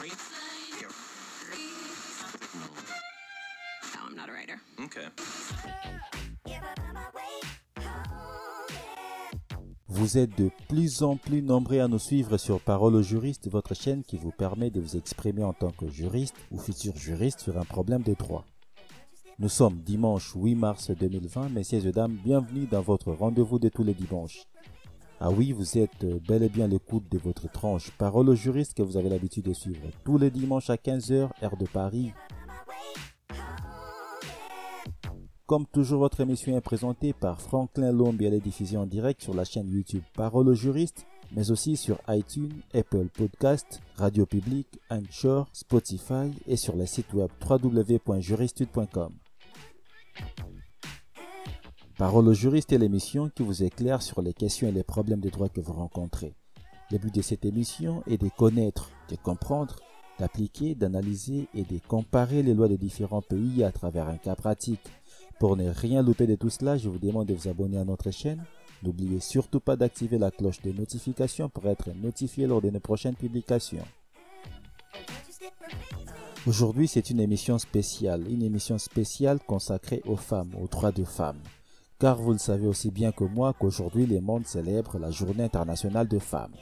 No, I'm not a writer. Okay. Vous êtes de plus en plus nombreux à nous suivre sur Parole au juriste, votre chaîne qui vous permet de vous exprimer en tant que juriste ou futur juriste sur un problème de droit. Nous sommes dimanche 8 mars 2020, messieurs et dames, bienvenue dans votre rendez-vous de tous les dimanches. Ah oui, vous êtes bel et bien l'écoute de votre tranche Parole au juriste que vous avez l'habitude de suivre tous les dimanches à 15h, heure de Paris. Comme toujours, votre émission est présentée par Franklin Lombe et elle est diffusée en direct sur la chaîne YouTube Parole au juriste, mais aussi sur iTunes, Apple Podcast, Radio Public, Anchor, Spotify et sur le site web www.juristude.com. Parole au juriste est l'émission qui vous éclaire sur les questions et les problèmes de droit que vous rencontrez. Le but de cette émission est de connaître, de comprendre, d'appliquer, d'analyser et de comparer les lois de différents pays à travers un cas pratique. Pour ne rien louper de tout cela, je vous demande de vous abonner à notre chaîne. N'oubliez surtout pas d'activer la cloche de notification pour être notifié lors de nos prochaines publications. Aujourd'hui, c'est une émission spéciale, une émission spéciale consacrée aux femmes, aux droits de femmes. Car vous le savez aussi bien que moi qu'aujourd'hui, le monde célèbre la Journée internationale de femmes.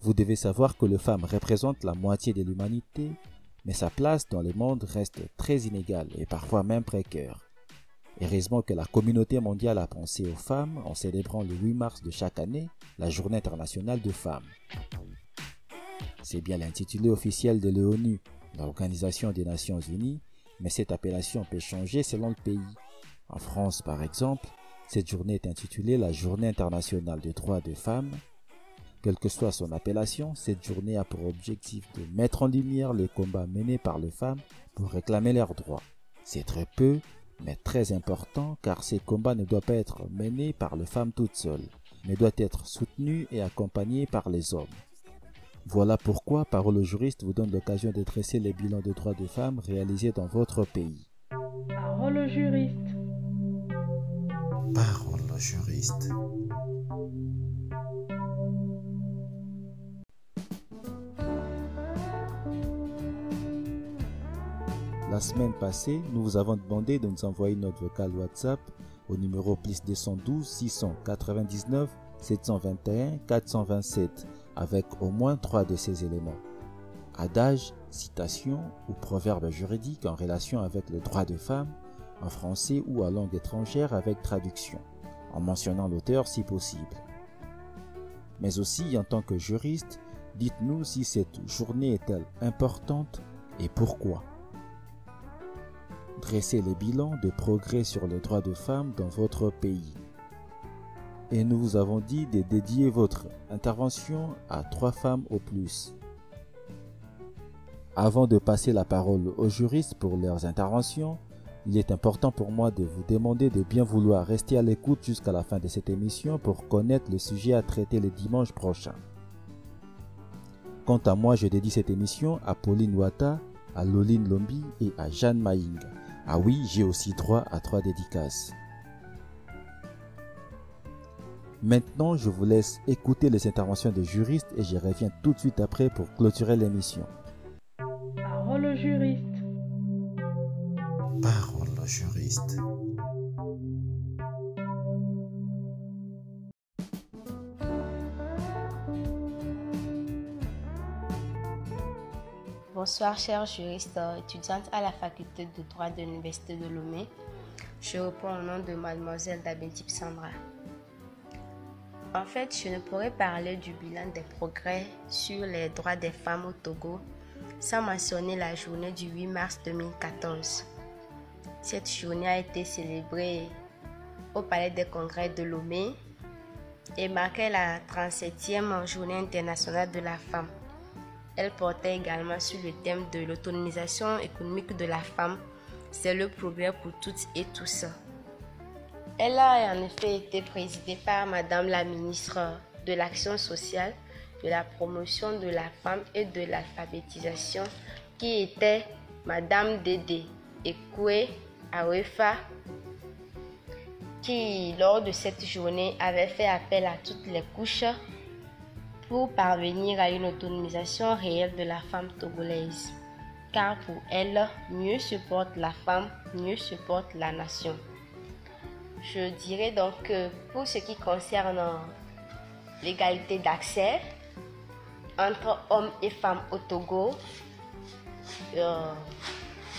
Vous devez savoir que les femmes représentent la moitié de l'humanité, mais sa place dans le monde reste très inégale et parfois même précaire. Heureusement que la communauté mondiale a pensé aux femmes en célébrant le 8 mars de chaque année la Journée internationale de femmes. C'est bien l'intitulé officiel de l'ONU, l'Organisation des Nations Unies, mais cette appellation peut changer selon le pays. En France, par exemple, cette journée est intitulée la Journée internationale des droits des femmes. Quelle que soit son appellation, cette journée a pour objectif de mettre en lumière les combats menés par les femmes pour réclamer leurs droits. C'est très peu, mais très important car ces combats ne doivent pas être menés par les femmes toutes seules, mais doivent être soutenus et accompagnés par les hommes. Voilà pourquoi Parole au juriste vous donne l'occasion de dresser les bilans de droits des femmes réalisés dans votre pays. Parole juriste. Parole juriste. La semaine passée, nous vous avons demandé de nous envoyer notre vocal WhatsApp au numéro plus 212 699 721 427 avec au moins trois de ces éléments. Adage, citation ou proverbe juridique en relation avec le droit de femme, en français ou à langue étrangère avec traduction, en mentionnant l'auteur si possible. Mais aussi en tant que juriste, dites-nous si cette journée est-elle importante et pourquoi. Dressez les bilans de progrès sur les droits de femmes dans votre pays et nous vous avons dit de dédier votre intervention à trois femmes au plus. Avant de passer la parole aux juristes pour leurs interventions, il est important pour moi de vous demander de bien vouloir rester à l'écoute jusqu'à la fin de cette émission pour connaître le sujet à traiter le dimanche prochain. Quant à moi, je dédie cette émission à Pauline Wata, à Loline Lombi et à Jeanne Maïng. Ah oui, j'ai aussi droit à trois dédicaces. Maintenant, je vous laisse écouter les interventions des juristes et je reviens tout de suite après pour clôturer l'émission. Parole au juriste. Parole au juriste. Bonsoir, chers juristes étudiantes à la faculté de droit de l'Université de Lomé. Je réponds au nom de mademoiselle Dabentip Sandra. En fait, je ne pourrais parler du bilan des progrès sur les droits des femmes au Togo sans mentionner la journée du 8 mars 2014. Cette journée a été célébrée au Palais des Congrès de Lomé et marquait la 37e journée internationale de la femme. Elle portait également sur le thème de l'autonomisation économique de la femme. C'est le progrès pour toutes et tous. Elle a en effet été présidée par Madame la ministre de l'Action sociale, de la promotion de la femme et de l'alphabétisation, qui était Madame Dédé Ekoué Awefa, qui, lors de cette journée, avait fait appel à toutes les couches pour parvenir à une autonomisation réelle de la femme togolaise. Car pour elle, mieux se porte la femme, mieux se porte la nation. Je dirais donc que pour ce qui concerne l'égalité d'accès entre hommes et femmes au Togo, euh,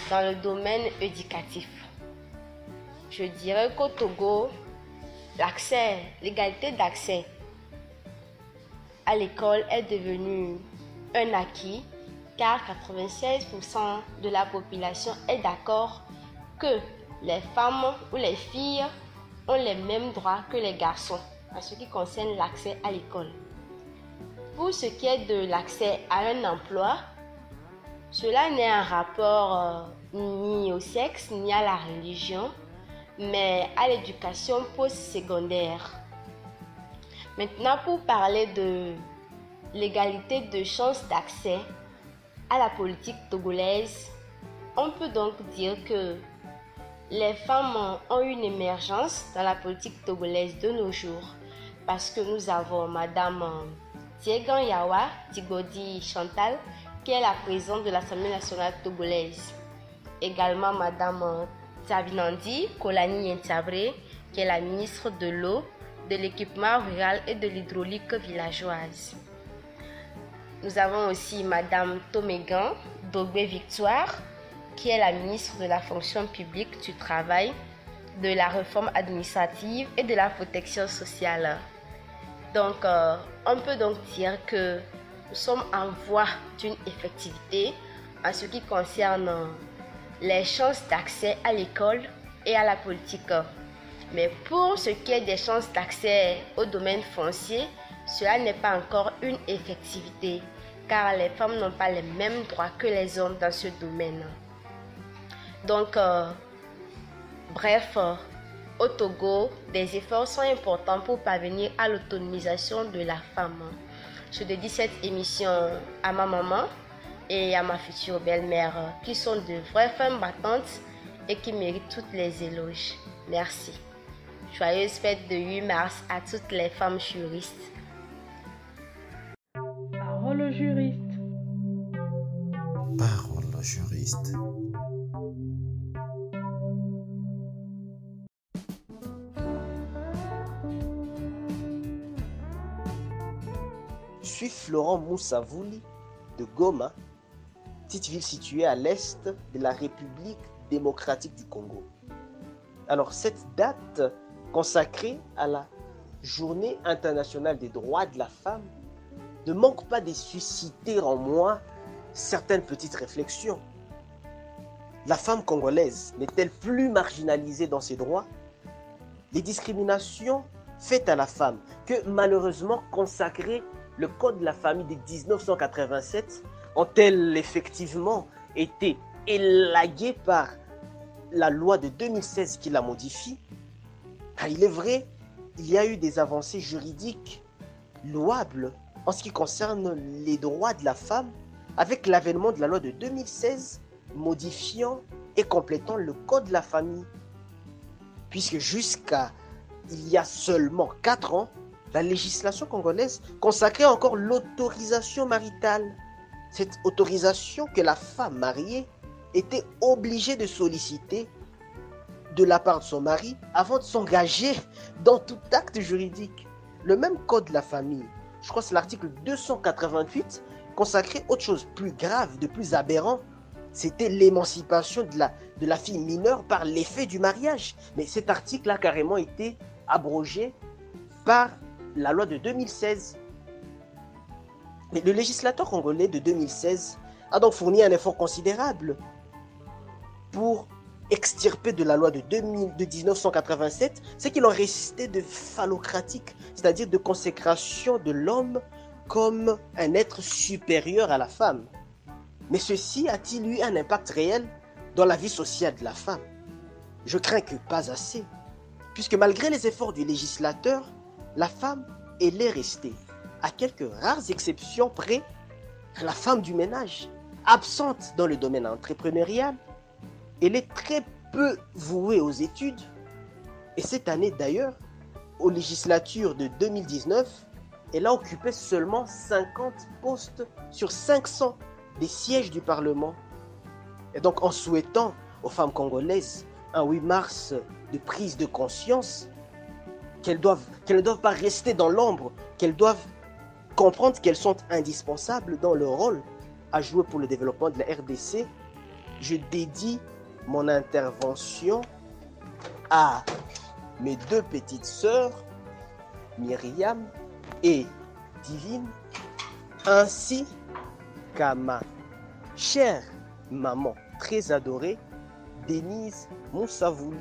dans le domaine éducatif, je dirais qu'au Togo, l'accès, l'égalité d'accès à l'école est devenue un acquis car 96% de la population est d'accord que les femmes ou les filles ont les mêmes droits que les garçons en ce qui concerne l'accès à l'école. Pour ce qui est de l'accès à un emploi, cela n'est un rapport euh, ni au sexe ni à la religion, mais à l'éducation post-secondaire. Maintenant, pour parler de l'égalité de chances d'accès à la politique togolaise, on peut donc dire que les femmes ont une émergence dans la politique togolaise de nos jours parce que nous avons Madame Tiegan Yawa Tigodi Chantal qui est la présidente de l'Assemblée nationale togolaise. Également Madame Tabinandi Kolani Yentabre qui est la ministre de l'eau, de l'équipement rural et de l'hydraulique villageoise. Nous avons aussi Madame Tomégan Dogbe Victoire qui est la ministre de la fonction publique, du travail, de la réforme administrative et de la protection sociale. Donc, euh, on peut donc dire que nous sommes en voie d'une effectivité en ce qui concerne les chances d'accès à l'école et à la politique. Mais pour ce qui est des chances d'accès au domaine foncier, cela n'est pas encore une effectivité, car les femmes n'ont pas les mêmes droits que les hommes dans ce domaine. Donc, euh, bref, euh, au Togo, des efforts sont importants pour parvenir à l'autonomisation de la femme. Je dédie cette émission à ma maman et à ma future belle-mère, qui sont de vraies femmes battantes et qui méritent toutes les éloges. Merci. Joyeuse fête de 8 mars à toutes les femmes juristes. Parole au juriste. Parole au juriste. Florent Moussavouli de Goma, petite ville située à l'est de la République démocratique du Congo. Alors cette date consacrée à la Journée internationale des droits de la femme ne manque pas de susciter en moi certaines petites réflexions. La femme congolaise n'est-elle plus marginalisée dans ses droits? Les discriminations faites à la femme, que malheureusement consacrées le Code de la famille de 1987 ont-elles effectivement été élaguées par la loi de 2016 qui la modifie Car il est vrai, il y a eu des avancées juridiques louables en ce qui concerne les droits de la femme avec l'avènement de la loi de 2016 modifiant et complétant le Code de la famille. Puisque jusqu'à il y a seulement 4 ans, la législation congolaise consacrait encore l'autorisation maritale. Cette autorisation que la femme mariée était obligée de solliciter de la part de son mari avant de s'engager dans tout acte juridique. Le même code de la famille, je crois que c'est l'article 288, consacrait autre chose plus grave, de plus aberrant. C'était l'émancipation de la, de la fille mineure par l'effet du mariage. Mais cet article a carrément été abrogé par la loi de 2016. Mais le législateur congolais de 2016 a donc fourni un effort considérable pour extirper de la loi de, 2000, de 1987 ce qu'il en restait de phallocratique, c'est-à-dire de consécration de l'homme comme un être supérieur à la femme. Mais ceci a-t-il eu un impact réel dans la vie sociale de la femme? Je crains que pas assez, puisque malgré les efforts du législateur, la femme, elle est restée, à quelques rares exceptions près, la femme du ménage, absente dans le domaine entrepreneurial, elle est très peu vouée aux études. Et cette année d'ailleurs, aux législatures de 2019, elle a occupé seulement 50 postes sur 500 des sièges du Parlement. Et donc en souhaitant aux femmes congolaises un 8 mars de prise de conscience, qu'elles ne doivent pas rester dans l'ombre, qu'elles doivent comprendre qu'elles sont indispensables dans leur rôle à jouer pour le développement de la RDC, je dédie mon intervention à mes deux petites sœurs, Myriam et Divine, ainsi qu'à ma chère maman très adorée, Denise Moussavouli.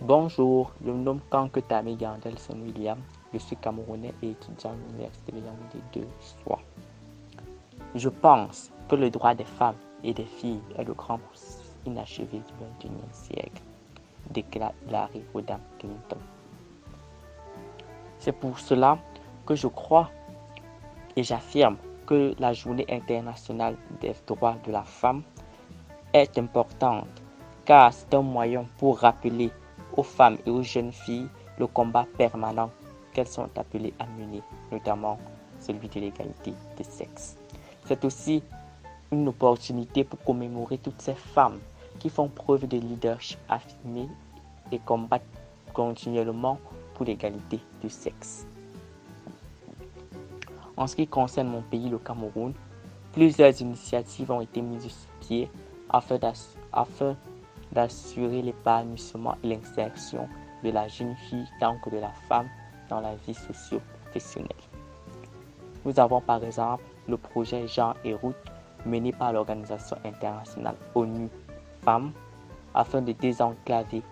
Bonjour, je me nomme Kanke Tami Gandelson William. Je suis camerounais et étudiant à l'Université de Yaoundé de Soie. Je pense que le droit des femmes et des filles est le grand inachevé du XXIe siècle, déclare Larry Odam Clinton. C'est pour cela que je crois et j'affirme que la journée internationale des droits de la femme est importante car c'est un moyen pour rappeler aux femmes et aux jeunes filles le combat permanent qu'elles sont appelées à mener, notamment celui de l'égalité des sexes. C'est aussi une opportunité pour commémorer toutes ces femmes qui font preuve de leadership affirmé et combattent continuellement pour l'égalité du sexe. En ce qui concerne mon pays, le Cameroun, plusieurs initiatives ont été mises sur pied afin d'assurer l'épanouissement et l'insertion de la jeune fille tant que de la femme dans la vie socio-professionnelle. Nous avons par exemple le projet Jean et Route mené par l'organisation internationale ONU Femmes afin de désenclaver,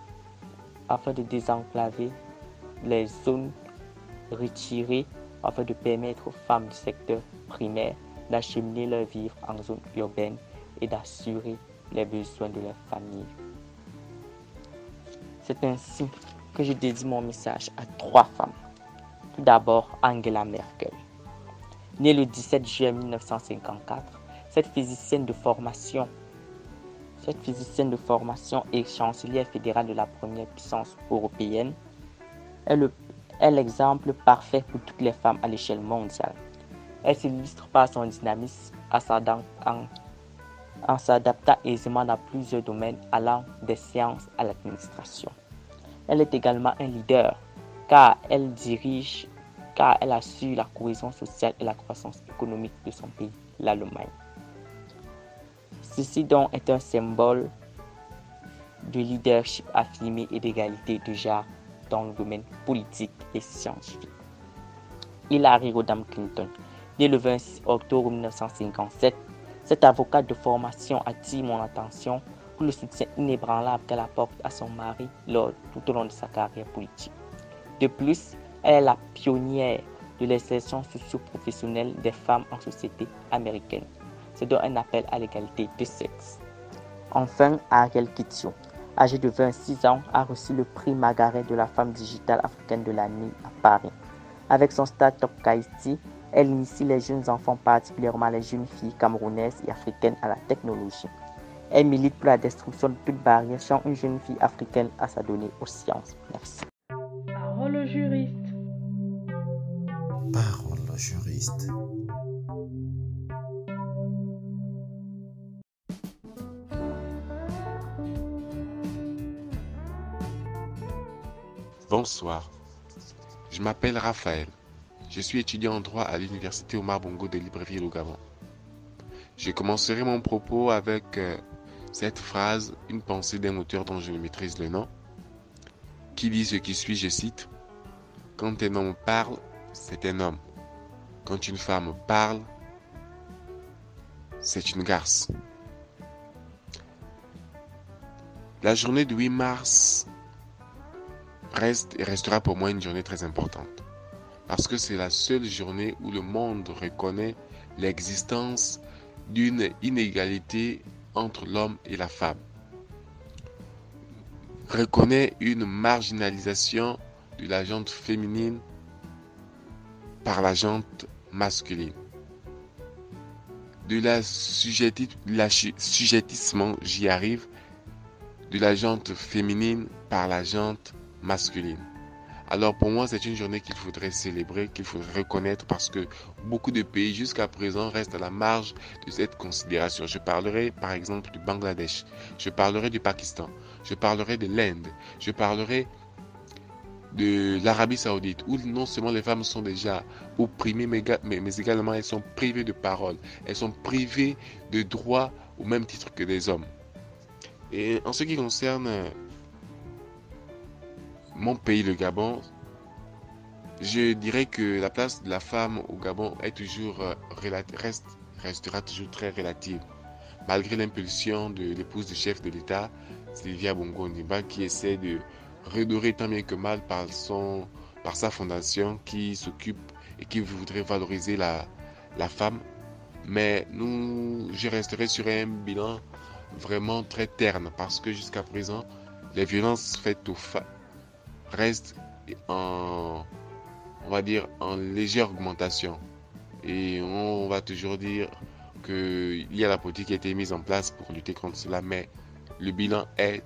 afin de désenclaver les zones retirées afin de permettre aux femmes du secteur primaire d'acheminer leur vivre en zone urbaine et d'assurer les besoins de leur famille. C'est ainsi que je dédie mon message à trois femmes. Tout d'abord, Angela Merkel. Née le 17 juillet 1954, cette physicienne de formation, cette physicienne de formation et chancelière fédérale de la première puissance européenne, est le est l'exemple parfait pour toutes les femmes à l'échelle mondiale. Elle s'illustre par son dynamisme en, s'adaptant aisément dans plusieurs domaines allant des sciences à l'administration. Elle est également un leader car elle dirige, car elle assure la cohésion sociale et la croissance économique de son pays, l'Allemagne. Ceci donc est un symbole de leadership affirmé et d'égalité de genre dans le domaine politique et scientifique. Hillary Rodham Clinton, née le 26 octobre 1957, cette avocate de formation attire mon attention pour le soutien inébranlable qu'elle apporte à son mari tout au long de sa carrière politique. De plus, elle est la pionnière de l'insertion socio-professionnelle des femmes en société américaine. C'est donc un appel à l'égalité de sexe. Enfin, Ariel Kitio, âgée de 26 ans, a reçu le prix Margaret de la femme digitale africaine de l'année à Paris. Avec son start-up Kaiti, elle initie les jeunes enfants, particulièrement les jeunes filles camerounaises et africaines, à la technologie. Elle milite pour la destruction de toute barrière, sans une jeune fille africaine à s'adonner aux sciences. Merci. Parole au juriste. Parole au juriste. Bonsoir. Je m'appelle Raphaël. Je suis étudiant en droit à l'université Omar Bongo de Libreville au Gabon. Je commencerai mon propos avec euh, cette phrase, une pensée d'un auteur dont je ne maîtrise le nom, qui dit ce qui suit, je cite, Quand un homme parle, c'est un homme. Quand une femme parle, c'est une garce. La journée du 8 mars reste et restera pour moi une journée très importante. Parce que c'est la seule journée où le monde reconnaît l'existence d'une inégalité entre l'homme et la femme. Reconnaît une marginalisation de la gente féminine par la jante masculine. De la, sujettissement, j'y arrive, de la jante féminine par la jante masculine. Alors pour moi, c'est une journée qu'il faudrait célébrer, qu'il faudrait reconnaître parce que beaucoup de pays jusqu'à présent restent à la marge de cette considération. Je parlerai par exemple du Bangladesh, je parlerai du Pakistan, je parlerai de l'Inde, je parlerai de l'Arabie Saoudite, où non seulement les femmes sont déjà opprimées, mais, également elles sont privées de parole, elles sont privées de droits au même titre que les hommes. Et en ce qui concerne mon pays, le Gabon, je dirais que la place de la femme au Gabon est toujours euh, reste, restera toujours très relative, malgré l'impulsion de l'épouse du chef de l'État, Sylvia Bongo qui essaie de redorer tant bien que mal par, son, par sa fondation qui s'occupe et qui voudrait valoriser la, la femme. Mais nous, je resterai sur un bilan vraiment très terne parce que jusqu'à présent, les violences faites aux femmes restent en, on va dire, en légère augmentation. Et on va toujours dire qu'il y a la politique qui a été mise en place pour lutter contre cela, mais le bilan est,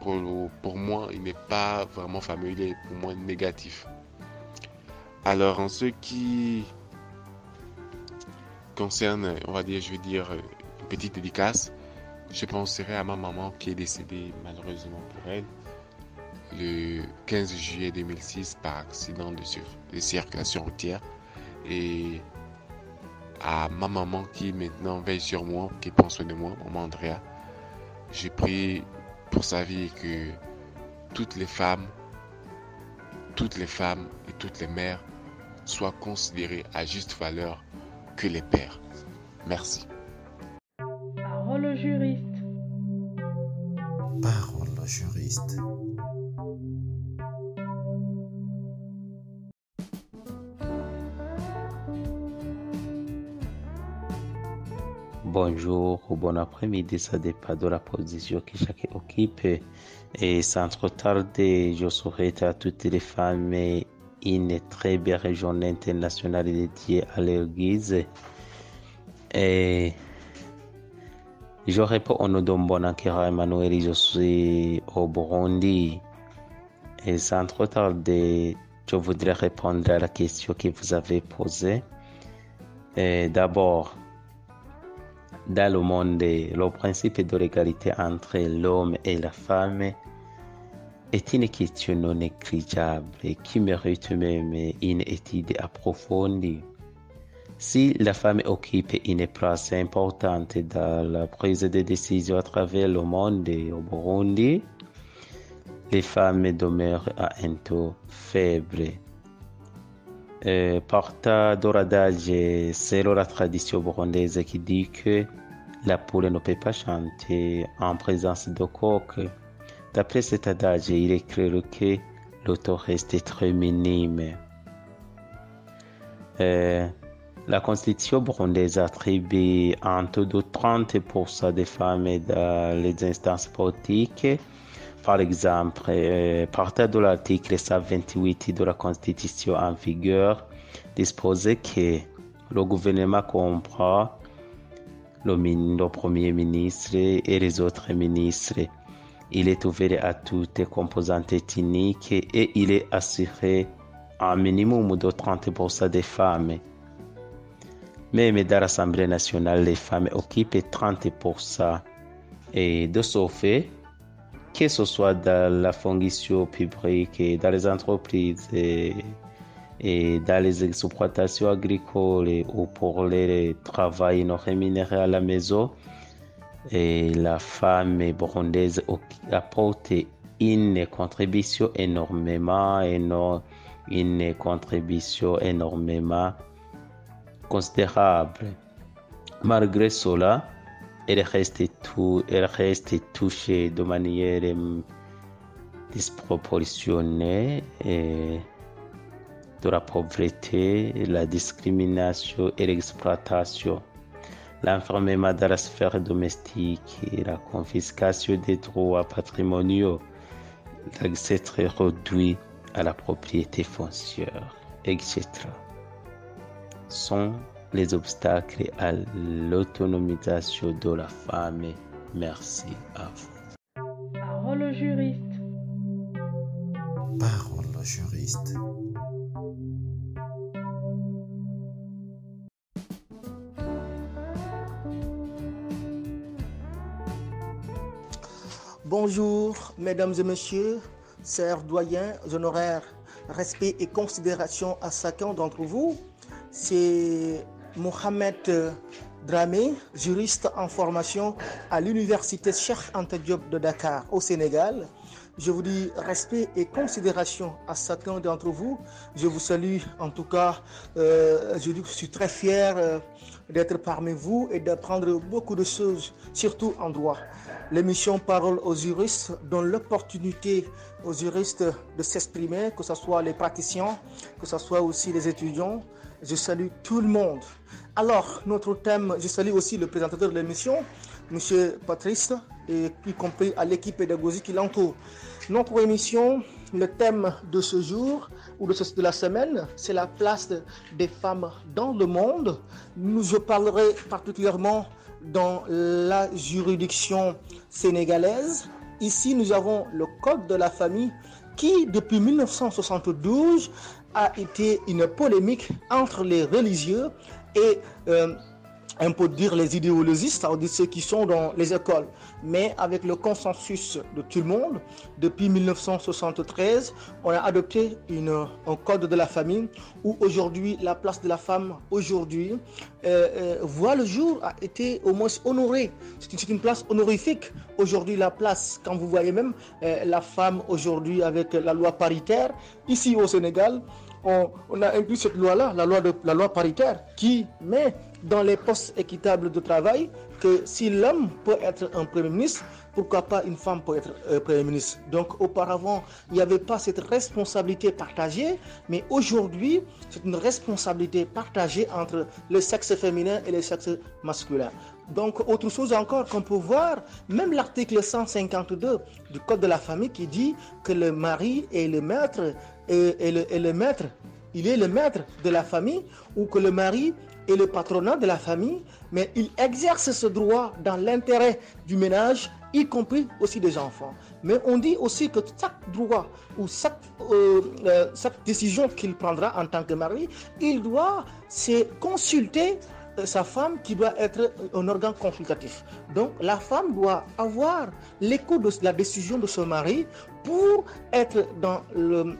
pour, pour moi, il n'est pas vraiment fameux, il est pour moi négatif. Alors, en ce qui concerne, on va dire, je vais dire, une petite dédicace, je penserai à ma maman qui est décédée malheureusement pour elle le 15 juillet 2006 par accident de, de circulation routière et à ma maman qui maintenant veille sur moi, qui pense soin de moi, maman Andrea. J'ai pris pour sa vie que toutes les femmes, toutes les femmes et toutes les mères soient considérées à juste valeur que les pères. Merci. Parole juriste. Parole juriste. Bonjour ou bon après-midi, ça dépend de la position que chacun occupe. Et sans trop tarder, je souhaite à toutes les femmes une très belle journée internationale dédiée à l'église. Et je réponds au nom de mon Emmanuel, je suis au Burundi. Et sans trop tarder, je voudrais répondre à la question que vous avez posée. D'abord, dans le monde, le principe de l'égalité entre l'homme et la femme est une question non négligeable qui mérite même une étude approfondie. Si la femme occupe une place importante dans la prise de décision à travers le monde et au Burundi, les femmes demeurent à un taux faible. Euh, partant d'oradage, c'est la tradition burundaise qui dit que la poule ne peut pas chanter en présence de coq. D'après cet adage, il est clair que l'auto reste très minime. Euh, la constitution burundaise attribue un taux de 30% des femmes dans les instances politiques. Par exemple, euh, partant de l'article 128 de la constitution en vigueur, dispose que le gouvernement comprend le, premier ministre et les autres ministres. Il est ouvert à toutes les composantes ethniques et il est assuré un minimum de 30% des femmes. Même dans l'Assemblée nationale, les femmes occupent 30%. Et de ce fait, que ce soit dans la fonction publique, et dans les entreprises, et dans les exploitations agricoles ou pour les travail non rémunéré à la maison, et la femme burundaise apporte une contribution énormément, une contribution énormément considérable. Malgré cela, elle reste, tout, elle reste touchée de manière disproportionnée. Et de la pauvreté, la discrimination et l'exploitation, l'enfermement dans la sphère domestique et la confiscation des droits patrimoniaux, l'accès réduit à la propriété foncière, etc. sont les obstacles à l'autonomisation de la femme. Merci à vous. Parole au juriste. Parole au juriste. Bonjour, mesdames et messieurs, chers doyens, honoraires, respect et considération à chacun d'entre vous. C'est Mohamed Dramé, juriste en formation à l'université Cheikh Anta de Dakar au Sénégal. Je vous dis respect et considération à chacun d'entre vous. Je vous salue en tout cas. Euh, je suis très fier euh, d'être parmi vous et d'apprendre beaucoup de choses, surtout en droit. L'émission Parole aux juristes donne l'opportunité aux juristes de s'exprimer, que ce soit les praticiens, que ce soit aussi les étudiants. Je salue tout le monde. Alors, notre thème, je salue aussi le présentateur de l'émission, M. Patrice, et y compris à l'équipe pédagogique qui l'entoure. Notre émission, le thème de ce jour ou de, la semaine, c'est la place des femmes dans le monde. Nous, je parlerai particulièrement dans la juridiction sénégalaise. Ici, nous avons le Code de la famille qui, depuis 1972, a été une polémique entre les religieux et euh, on peut dire les idéologistes, c'est-à-dire ceux qui sont dans les écoles. Mais avec le consensus de tout le monde, depuis 1973, on a adopté un code de la famille où aujourd'hui la place de la femme aujourd'hui euh, euh, voit le jour, a été au moins honorée. C'est une place honorifique. Aujourd'hui la place, quand vous voyez même euh, la femme aujourd'hui avec la loi paritaire, ici au Sénégal, on, a inclus cette loi-là, la loi, la loi paritaire, qui met dans les postes équitables de travail que si l'homme peut être un Premier ministre, pourquoi pas une femme peut être euh, Premier ministre Donc auparavant, il n'y avait pas cette responsabilité partagée, mais aujourd'hui, c'est une responsabilité partagée entre le sexe féminin et le sexe masculin. Donc, autre chose encore qu'on peut voir, même l'article 152 du Code de la famille qui dit que le mari est le maître, et, le, maître, il est le maître de la famille, ou que le mari est le patronat de la famille, mais il exerce ce droit dans l'intérêt du ménage, y compris aussi des enfants. Mais on dit aussi que chaque droit ou chaque, euh, euh, décision qu'il prendra en tant que mari, il doit se consulter sa femme qui doit être un organe consultatif. Donc la femme doit avoir l'écho de la décision de son mari pour être dans le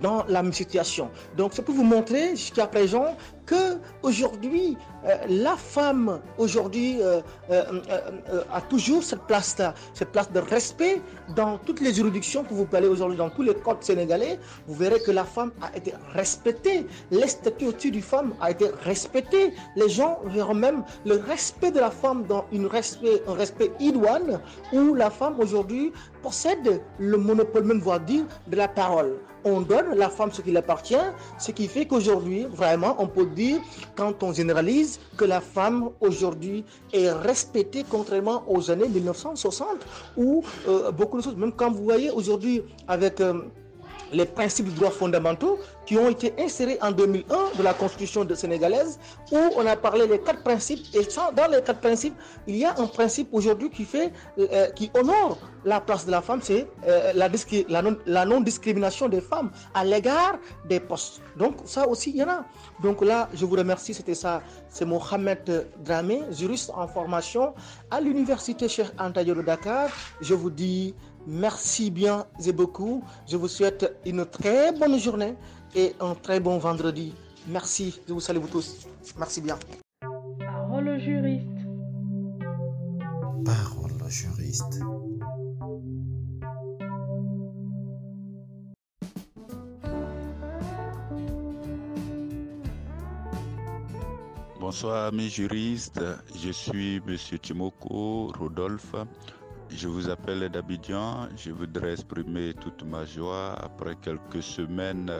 dans la même situation. Donc, c'est pour vous montrer jusqu'à présent que aujourd'hui, euh, la femme aujourd'hui euh, euh, a toujours cette place-là, cette place de respect dans toutes les juridictions que vous parlez aujourd'hui, dans tous les codes sénégalais. Vous verrez que la femme a été respectée, les statuts du femme a été respecté. Les gens verront même le respect de la femme dans une respect, un respect idoine où la femme aujourd'hui possède le monopole, même voire dire, de la parole. On donne à la femme ce qui appartient, ce qui fait qu'aujourd'hui, vraiment, on peut dire, quand on généralise, que la femme aujourd'hui est respectée contrairement aux années 1960, où euh, beaucoup de choses, même quand vous voyez aujourd'hui avec euh, les principes de droits fondamentaux qui ont été insérés en 2001 de la constitution sénégalaise où on a parlé des quatre principes. Et dans les quatre principes il y a un principe aujourd'hui qui fait euh, qui honore la place de la femme c'est euh, la, la, non, la non discrimination des femmes à l'égard des postes. Donc ça aussi il y en a. Donc là je vous remercie. C'était ça. C'est Mohamed Dramé juriste en formation à l'université Cheikh Anta Diop de Dakar. Je vous dis Merci bien et beaucoup. Je vous souhaite une très bonne journée et un très bon vendredi. Merci. Je vous salue vous tous. Merci bien. Parole au juriste. Parole au juriste. Bonsoir mes juristes, je suis Monsieur Timoko Rodolphe. Je vous appelle d'Abidjan. Je voudrais exprimer toute ma joie après quelques semaines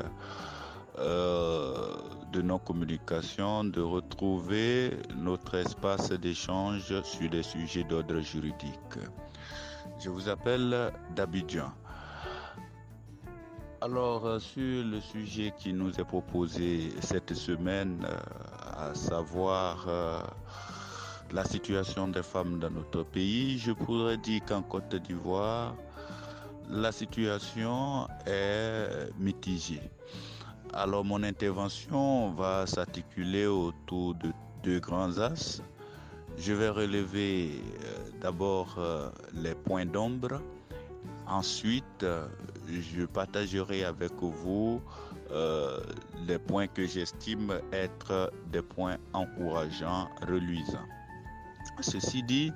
euh, de non-communication de retrouver notre espace d'échange sur des sujets d'ordre juridique. Je vous appelle d'Abidjan. Alors, euh, sur le sujet qui nous est proposé cette semaine, à savoir la situation des femmes dans notre pays, je pourrais dire qu'en Côte d'Ivoire, la situation est mitigée. Alors mon intervention va s'articuler autour de deux grands axes. Je vais relever euh, d'abord euh, les points d'ombre. Ensuite, euh, je partagerai avec vous les points que j'estime être des points encourageants, reluisants. Ceci dit,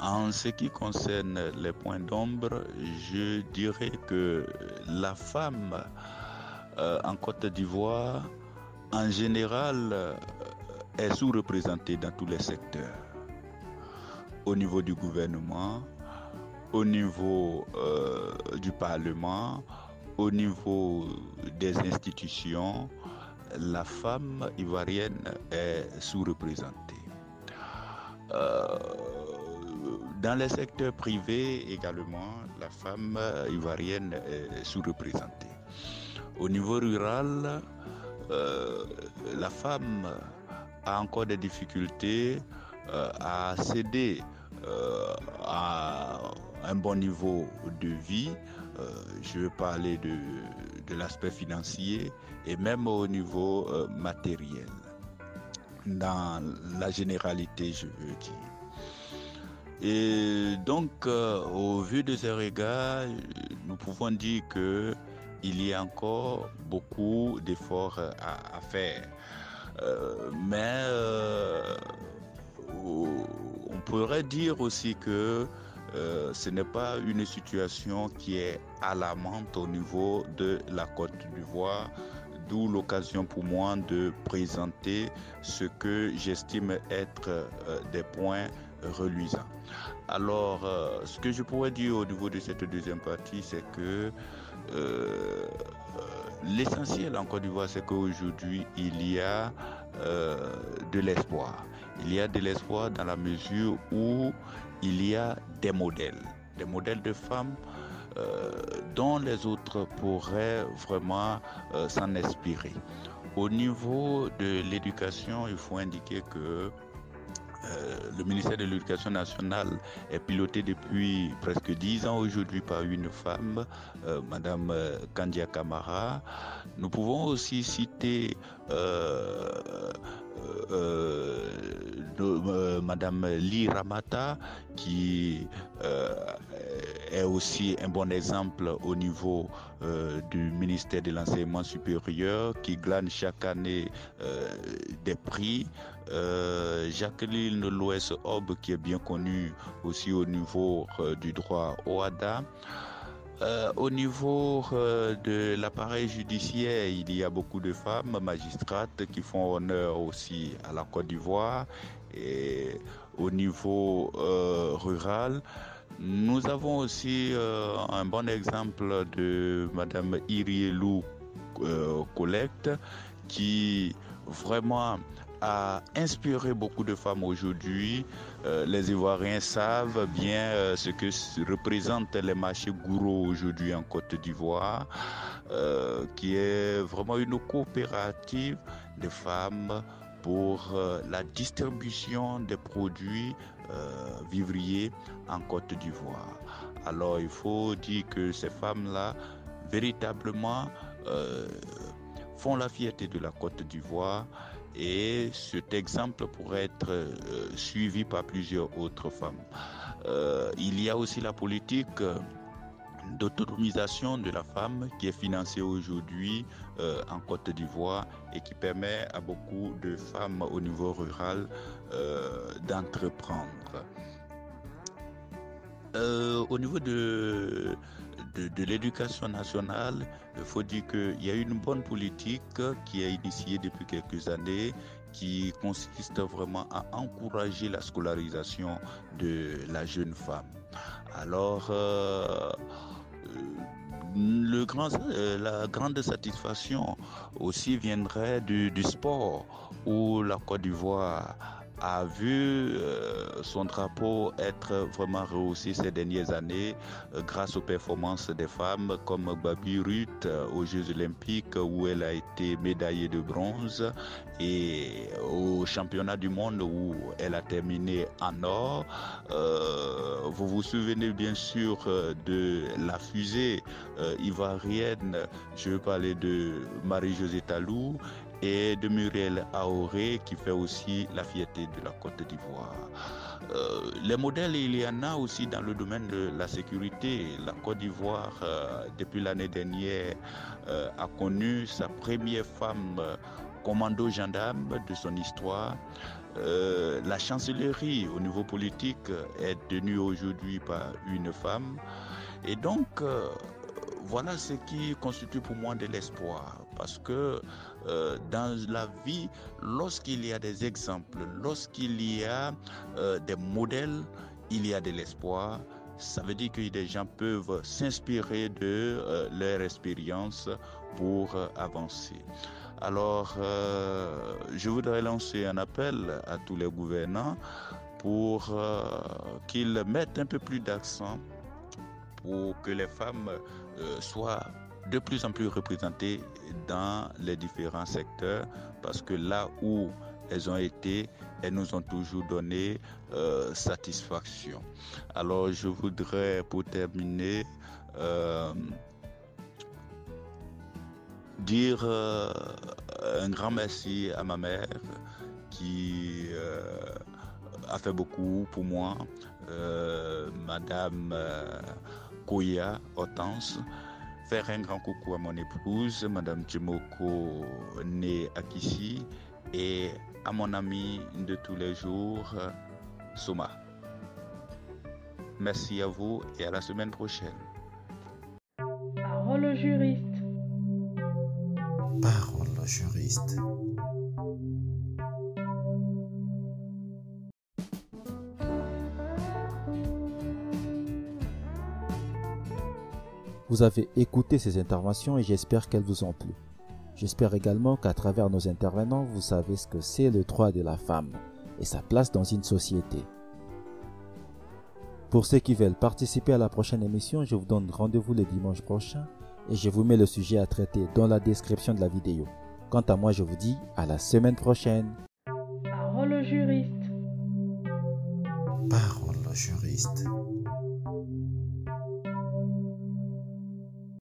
en ce qui concerne les points d'ombre, je dirais que la femme euh, en Côte d'Ivoire, en général, euh, est sous-représentée dans tous les secteurs. Au niveau du gouvernement, au niveau euh, du Parlement, au niveau des institutions, la femme ivoirienne est sous-représentée. Dans les secteurs privés également, la femme ivoirienne est sous-représentée. Au niveau rural, euh, la femme a encore des difficultés euh, à céder euh, à un bon niveau de vie. je veux parler de l'aspect financier et même au niveau matériel. Dans la généralité, je veux dire. Et donc, au vu de ces regards, nous pouvons dire que il y a encore beaucoup d'efforts à, faire. Euh, mais euh, on pourrait dire aussi que euh, ce n'est pas une situation qui est alarmante au niveau de la Côte d'Ivoire, d'où l'occasion pour moi de présenter ce que j'estime être des points reluisants. Alors, ce que je pourrais dire au niveau de cette deuxième partie, c'est que euh, l'essentiel en Côte d'Ivoire, c'est qu'aujourd'hui, il y a euh, de l'espoir. Il y a de l'espoir dans la mesure où il y a des modèles, des modèles de femmes euh, dont les autres pourraient vraiment s'en inspirer. Au niveau de l'éducation, il faut indiquer que euh, le ministère de l'Éducation nationale est piloté depuis presque dix ans aujourd'hui par une femme, euh, Madame euh, Kandia Kamara. Nous pouvons aussi citer Madame Li Ramata, qui est aussi un bon exemple au niveau du ministère de l'enseignement supérieur, qui glane chaque année des prix. Jacqueline Louès Aube, qui est bien connue aussi au niveau du droit OADA. Euh, au niveau euh, de l'appareil judiciaire, il y a beaucoup de femmes magistrates qui font honneur aussi à la Côte d'Ivoire. Et au niveau euh, rural, nous avons aussi un bon exemple de Madame Irielou Collecte qui vraiment a inspiré beaucoup de femmes aujourd'hui. Euh, les Ivoiriens savent bien euh, ce que représentent les marchés gourous aujourd'hui en Côte d'Ivoire, euh, qui est vraiment une coopérative de femmes pour la distribution des produits vivriers en Côte d'Ivoire. Alors il faut dire que ces femmes-là, véritablement, font la fierté de la Côte d'Ivoire et cet exemple pourrait être euh, suivi par plusieurs autres femmes. Euh, il y a aussi la politique euh, d'autonomisation de la femme qui est financée aujourd'hui en Côte d'Ivoire et qui permet à beaucoup de femmes au niveau rural d'entreprendre. au niveau de l'éducation nationale, il faut dire qu'il y a une bonne politique qui est initiée depuis quelques années qui consiste vraiment à encourager la scolarisation de la jeune femme. Alors, euh, le grand, euh, la grande satisfaction aussi viendrait du, du sport où la Côte d'Ivoire a vu euh, son drapeau être vraiment rehaussé ces dernières années euh, grâce aux performances des femmes comme Babi Ruth euh, aux Jeux Olympiques où elle a été médaillée de bronze et au championnat du monde où elle a terminé en or. vous vous souvenez bien sûr de la fusée ivoirienne, je veux parler de Marie-Josée Talou et de Muriel Aoré qui fait aussi la fierté de la Côte d'Ivoire. Euh, les modèles, il y en a aussi dans le domaine de la sécurité. La Côte d'Ivoire, euh, depuis l'année dernière, euh, a connu sa première femme commando gendarme de son histoire. la chancellerie au niveau politique est tenue aujourd'hui par une femme. Et donc, voilà ce qui constitue pour moi de l'espoir. Parce que euh, dans la vie, lorsqu'il y a des exemples, lorsqu'il y a euh, des modèles, il y a de l'espoir. Ça veut dire que des gens peuvent s'inspirer de euh, leur expérience pour avancer. Alors, je voudrais lancer un appel à tous les gouvernants pour qu'ils mettent un peu plus d'accent pour que les femmes soient de plus en plus représentées dans les différents secteurs parce que là où elles ont été, elles nous ont toujours donné euh, satisfaction. Alors je voudrais pour terminer euh, dire euh, un grand merci à ma mère qui a fait beaucoup pour moi, Madame Koya Hortense. Faire un grand coucou à mon épouse, Madame Jimoko née à Kishi, et à mon ami de tous les jours, Soma. Merci à vous et à la semaine prochaine. Parole juriste. Parole juriste. Vous avez écouté ces interventions et j'espère qu'elles vous ont plu. J'espère également qu'à travers nos intervenants, vous savez ce que c'est le droit de la femme et sa place dans une société. Pour ceux qui veulent participer à la prochaine émission, je vous donne rendez-vous le dimanche prochain et je vous mets le sujet à traiter dans la description de la vidéo. Quant à moi, je vous dis à la semaine prochaine. Parole juriste. Parole juriste.